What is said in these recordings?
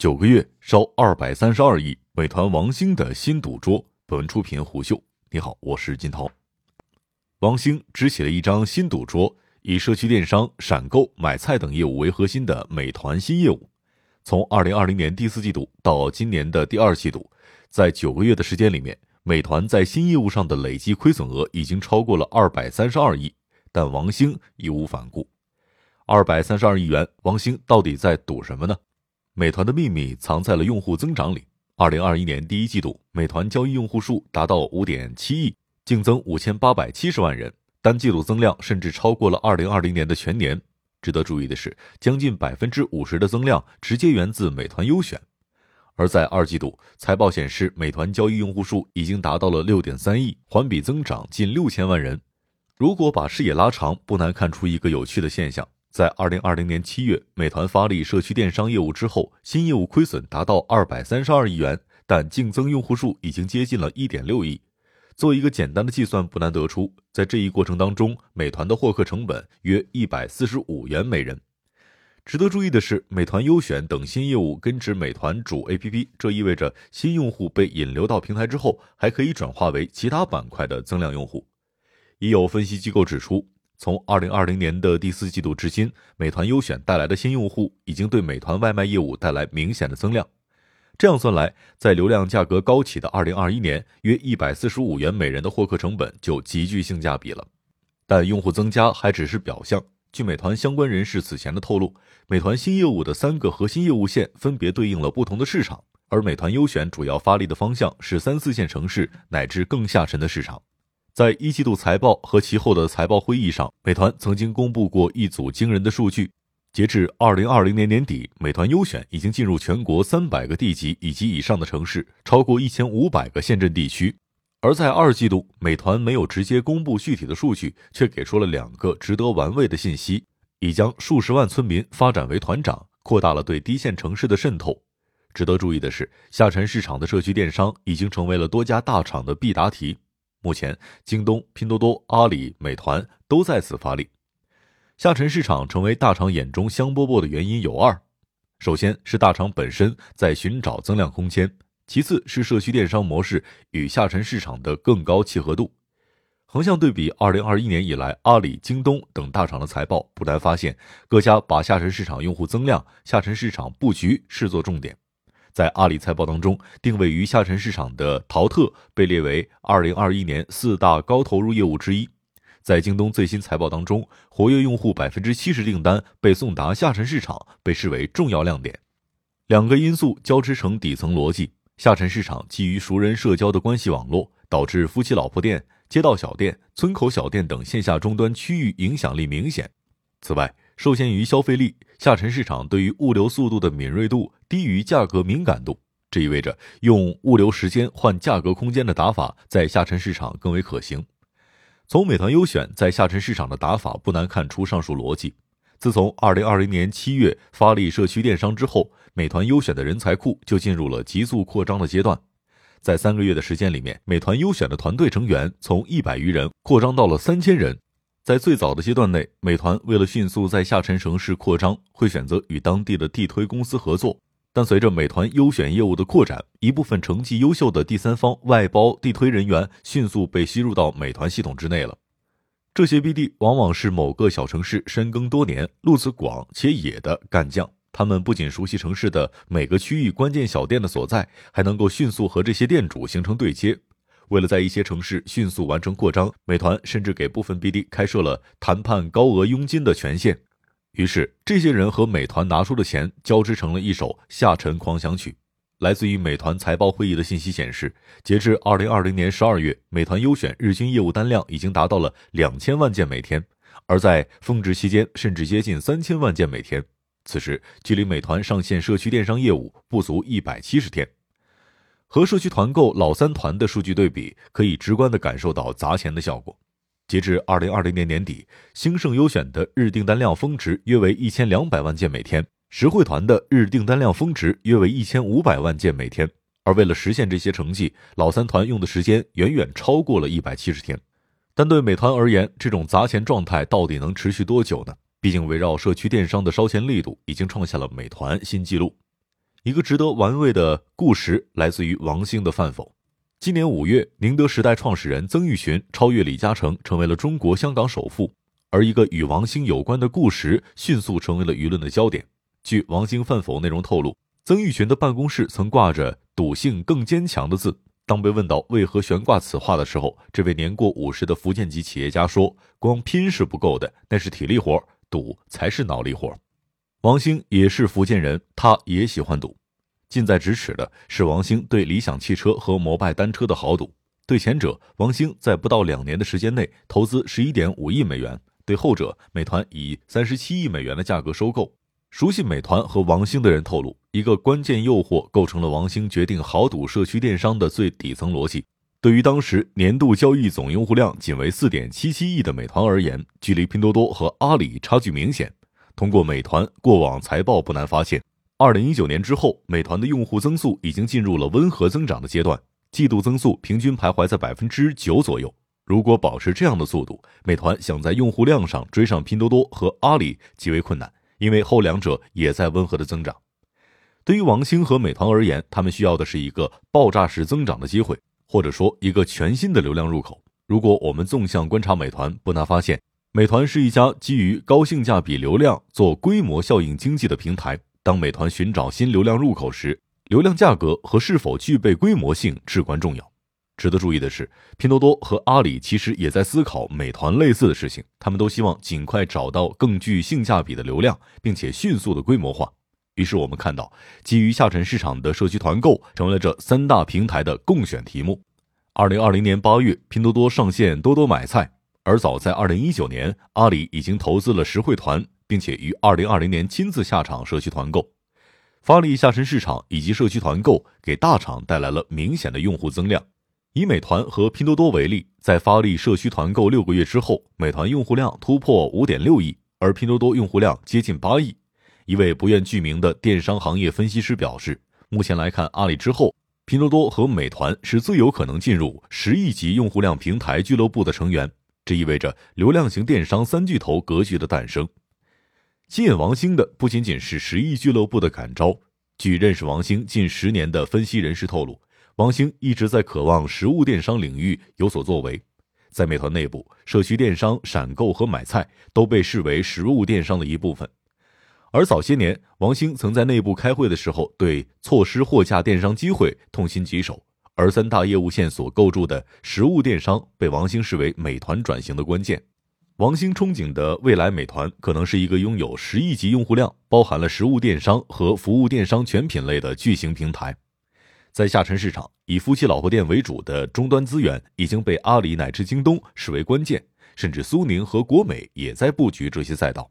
九个月烧二百三十二亿，美团王兴的新赌桌。本文出品虎嗅，你好，我是金涛。王兴支起了一张新赌桌，以社区电商、闪购、买菜等业务为核心的美团新业务。从二零二零年第四季度到今年的第二季度，在九个月的时间里面，美团在新业务上的累计亏损额已经超过了二百三十二亿，但王兴义无反顾。二百三十二亿元，王兴到底在赌什么呢？美团的秘密藏在了用户增长里。二零二一年第一季度，美团交易用户数达到五点七亿，净增五千八百七十万人，单季度增量甚至超过了二零二零年的全年。值得注意的是，将近百分之五十的增量直接源自美团优选。而在二季度，财报显示，美团交易用户数已经达到了六点三亿，环比增长近六千万人。如果把视野拉长，不难看出一个有趣的现象：在二零二零年七月，美团发力社区电商业务之后，新业务亏损达到二百三十二亿元，但净增用户数已经接近了一点六亿。做一个简单的计算，不难得出，在这一过程当中，美团的获客成本约一百四十五元每人。值得注意的是，美团优选等新业务根植美团主 APP，这意味着新用户被引流到平台之后，还可以转化为其他板块的增量用户。已有分析机构指出，从2020年的第四季度至今，美团优选带来的新用户已经对美团外卖业务带来明显的增量。这样算来，在流量价格高企的2021年，约145元每人的获客成本就极具性价比了。但用户增加还只是表象。据美团相关人士此前的透露，美团新业务的三个核心业务线分别对应了不同的市场，而美团优选主要发力的方向是三四线城市乃至更下沉的市场。在一季度财报和其后的财报会议上，美团曾经公布过一组惊人的数据：截至二零二零年年底，美团优选已经进入全国三百个地级以及以上的城市，超过一千五百个县镇地区。而在二季度，美团没有直接公布具体的数据，却给出了两个值得玩味的信息：已将数十万村民发展为团长，扩大了对低线城市的渗透。值得注意的是，下沉市场的社区电商已经成为了多家大厂的必答题。目前，京东、拼多多、阿里、美团都在此发力。下沉市场成为大厂眼中香饽饽的原因有二：首先是大厂本身在寻找增量空间；其次是社区电商模式与下沉市场的更高契合度。横向对比二零二一年以来阿里、京东等大厂的财报，不难发现各家把下沉市场用户增量、下沉市场布局视作重点。在阿里财报当中，定位于下沉市场的淘特被列为二零二一年四大高投入业务之一。在京东最新财报当中，活跃用户百分之七十订单被送达下沉市场，被视为重要亮点。两个因素交织成底层逻辑：下沉市场基于熟人社交的关系网络，导致夫妻老婆店、街道小店、村口小店等线下终端区域影响力明显。此外，受限于消费力，下沉市场对于物流速度的敏锐度低于价格敏感度，这意味着用物流时间换价格空间的打法在下沉市场更为可行。从美团优选在下沉市场的打法不难看出上述逻辑。自从二零二零年七月发力社区电商之后，美团优选的人才库就进入了急速扩张的阶段。在三个月的时间里面，美团优选的团队成员从一百余人扩张到了三千人。在最早的阶段内，美团为了迅速在下沉城市扩张，会选择与当地的地推公司合作。但随着美团优选业务的扩展，一部分成绩优秀的第三方外包地推人员迅速被吸入到美团系统之内了。这些 BD 往往是某个小城市深耕多年、路子广且野的干将，他们不仅熟悉城市的每个区域关键小店的所在，还能够迅速和这些店主形成对接。为了在一些城市迅速完成扩张，美团甚至给部分 BD 开设了谈判高额佣金的权限。于是，这些人和美团拿出的钱交织成了一首下沉狂想曲。来自于美团财报会议的信息显示，截至二零二零年十二月，美团优选日均业务单量已经达到了两千万件每天，而在峰值期间甚至接近三千万件每天。此时，距离美团上线社区电商业务不足一百七十天。和社区团购老三团的数据对比，可以直观的感受到砸钱的效果。截至二零二零年年底，兴盛优选的日订单量峰值约为一千两百万件每天，实惠团的日订单量峰值约为一千五百万件每天。而为了实现这些成绩，老三团用的时间远远超过了一百七十天。但对美团而言，这种砸钱状态到底能持续多久呢？毕竟围绕社区电商的烧钱力度已经创下了美团新纪录。一个值得玩味的故事来自于王兴的饭否。今年五月，宁德时代创始人曾毓群超越李嘉诚，成为了中国香港首富。而一个与王兴有关的故事迅速成为了舆论的焦点。据王兴饭否内容透露，曾毓群的办公室曾挂着“赌性更坚强”的字。当被问到为何悬挂此话的时候，这位年过五十的福建籍企业家说：“光拼是不够的，那是体力活，赌才是脑力活。”王兴也是福建人，他也喜欢赌。近在咫尺的是王兴对理想汽车和摩拜单车的豪赌。对前者，王兴在不到两年的时间内投资十一点五亿美元。对后者，美团以三十七亿美元的价格收购。熟悉美团和王兴的人透露，一个关键诱惑构成了王兴决定豪赌社区电商的最底层逻辑。对于当时年度交易总用户量仅为四点七七亿的美团而言，距离拼多多和阿里差距明显。通过美团过往财报，不难发现，二零一九年之后，美团的用户增速已经进入了温和增长的阶段，季度增速平均徘徊在百分之九左右。如果保持这样的速度，美团想在用户量上追上拼多多和阿里极为困难，因为后两者也在温和的增长。对于王兴和美团而言，他们需要的是一个爆炸式增长的机会，或者说一个全新的流量入口。如果我们纵向观察美团，不难发现，美团是一家基于高性价比流量做规模效应经济的平台。当美团寻找新流量入口时，流量价格和是否具备规模性至关重要。值得注意的是，拼多多和阿里其实也在思考美团类似的事情。他们都希望尽快找到更具性价比的流量，并且迅速的规模化。于是我们看到，基于下沉市场的社区团购成为了这三大平台的共选题目。二零二零年八月，拼多多上线多多买菜，而早在二零一九年，阿里已经投资了实惠团，并且于二零二零年亲自下场社区团购。发力下沉市场以及社区团购，给大厂带来了明显的用户增量。以美团和拼多多为例，在发力社区团购六个月之后，美团用户量突破五点六亿，而拼多多用户量接近八亿。一位不愿具名的电商行业分析师表示，目前来看，阿里之后，拼多多和美团是最有可能进入十亿级用户量平台俱乐部的成员。这意味着流量型电商三巨头格局的诞生。吸引王兴的不仅仅是十亿俱乐部的感召。据认识王兴近十年的分析人士透露。王兴一直在渴望实物电商领域有所作为，在美团内部，社区电商、闪购和买菜都被视为实物电商的一部分。而早些年，王兴曾在内部开会的时候，对错失货架电商机会痛心疾首。而三大业务线所构筑的实物电商，被王兴视为美团转型的关键。王兴憧憬的未来美团，可能是一个拥有十亿级用户量、包含了实物电商和服务电商全品类的巨型平台。在下沉市场，以夫妻老婆店为主的终端资源已经被阿里乃至京东视为关键，甚至苏宁和国美也在布局这些赛道。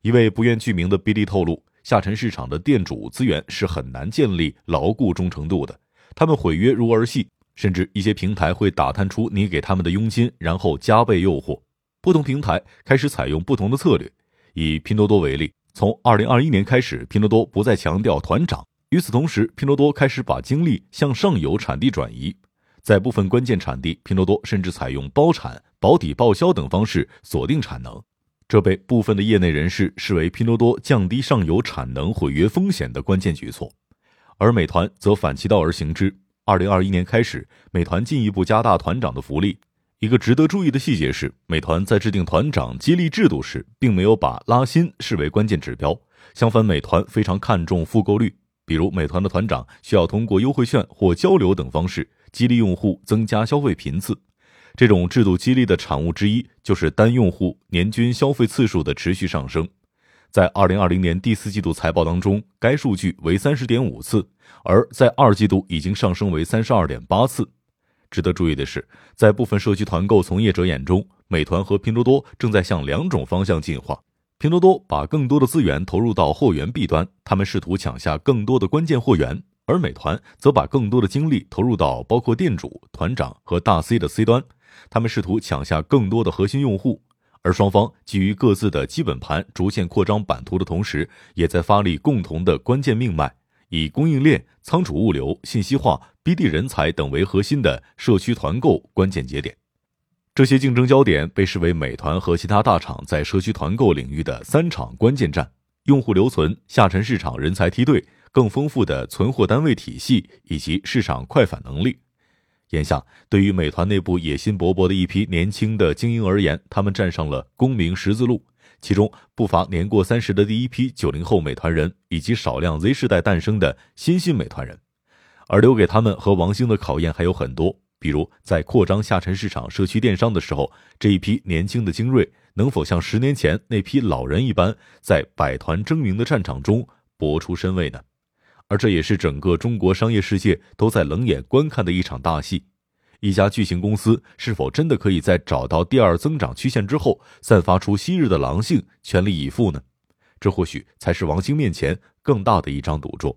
一位不愿具名的 BD 透露，下沉市场的店主资源是很难建立牢固忠诚度的，他们毁约如儿戏，甚至一些平台会打探出你给他们的佣金，然后加倍诱惑。不同平台开始采用不同的策略。以拼多多为例，从2021年开始，拼多多不再强调团长。与此同时，拼多多开始把精力向上游产地转移，在部分关键产地，拼多多甚至采用包产、保底报销等方式锁定产能，这被部分的业内人士视为拼多多降低上游产能毁约风险的关键举措。而美团则反其道而行之。二零二一年开始，美团进一步加大团长的福利。一个值得注意的细节是，美团在制定团长激励制度时，并没有把拉新视为关键指标，相反，美团非常看重复购率。比如，美团的团长需要通过优惠券或交流等方式激励用户增加消费频次。这种制度激励的产物之一就是单用户年均消费次数的持续上升。在二零二零年第四季度财报当中，该数据为三十点五次，而在二季度已经上升为三十二点八次。值得注意的是，在部分社区团购从业者眼中，美团和拼多多正在向两种方向进化。拼多多把更多的资源投入到货源 B 端，他们试图抢下更多的关键货源；而美团则把更多的精力投入到包括店主、团长和大 C 的 C 端，他们试图抢下更多的核心用户。而双方基于各自的基本盘逐渐扩张版图的同时，也在发力共同的关键命脉，以供应链、仓储物流、信息化、BD 人才等为核心的社区团购关键节点。这些竞争焦点被视为美团和其他大厂在社区团购领域的三场关键战：用户留存、下沉市场人才梯队更丰富的存货单位体系以及市场快反能力。眼下，对于美团内部野心勃勃的一批年轻的精英而言，他们站上了功名十字路，其中不乏年过三十的第一批九零后美团人，以及少量 Z 世代诞生的新兴美团人。而留给他们和王兴的考验还有很多，比如在扩张下沉市场社区电商的时候，这一批年轻的精锐能否像十年前那批老人一般，在百团争鸣的战场中搏出身位呢？而这也是整个中国商业世界都在冷眼观看的一场大戏。一家巨型公司是否真的可以在找到第二增长曲线之后，散发出昔日的狼性，全力以赴呢？这或许才是王兴面前更大的一张赌注。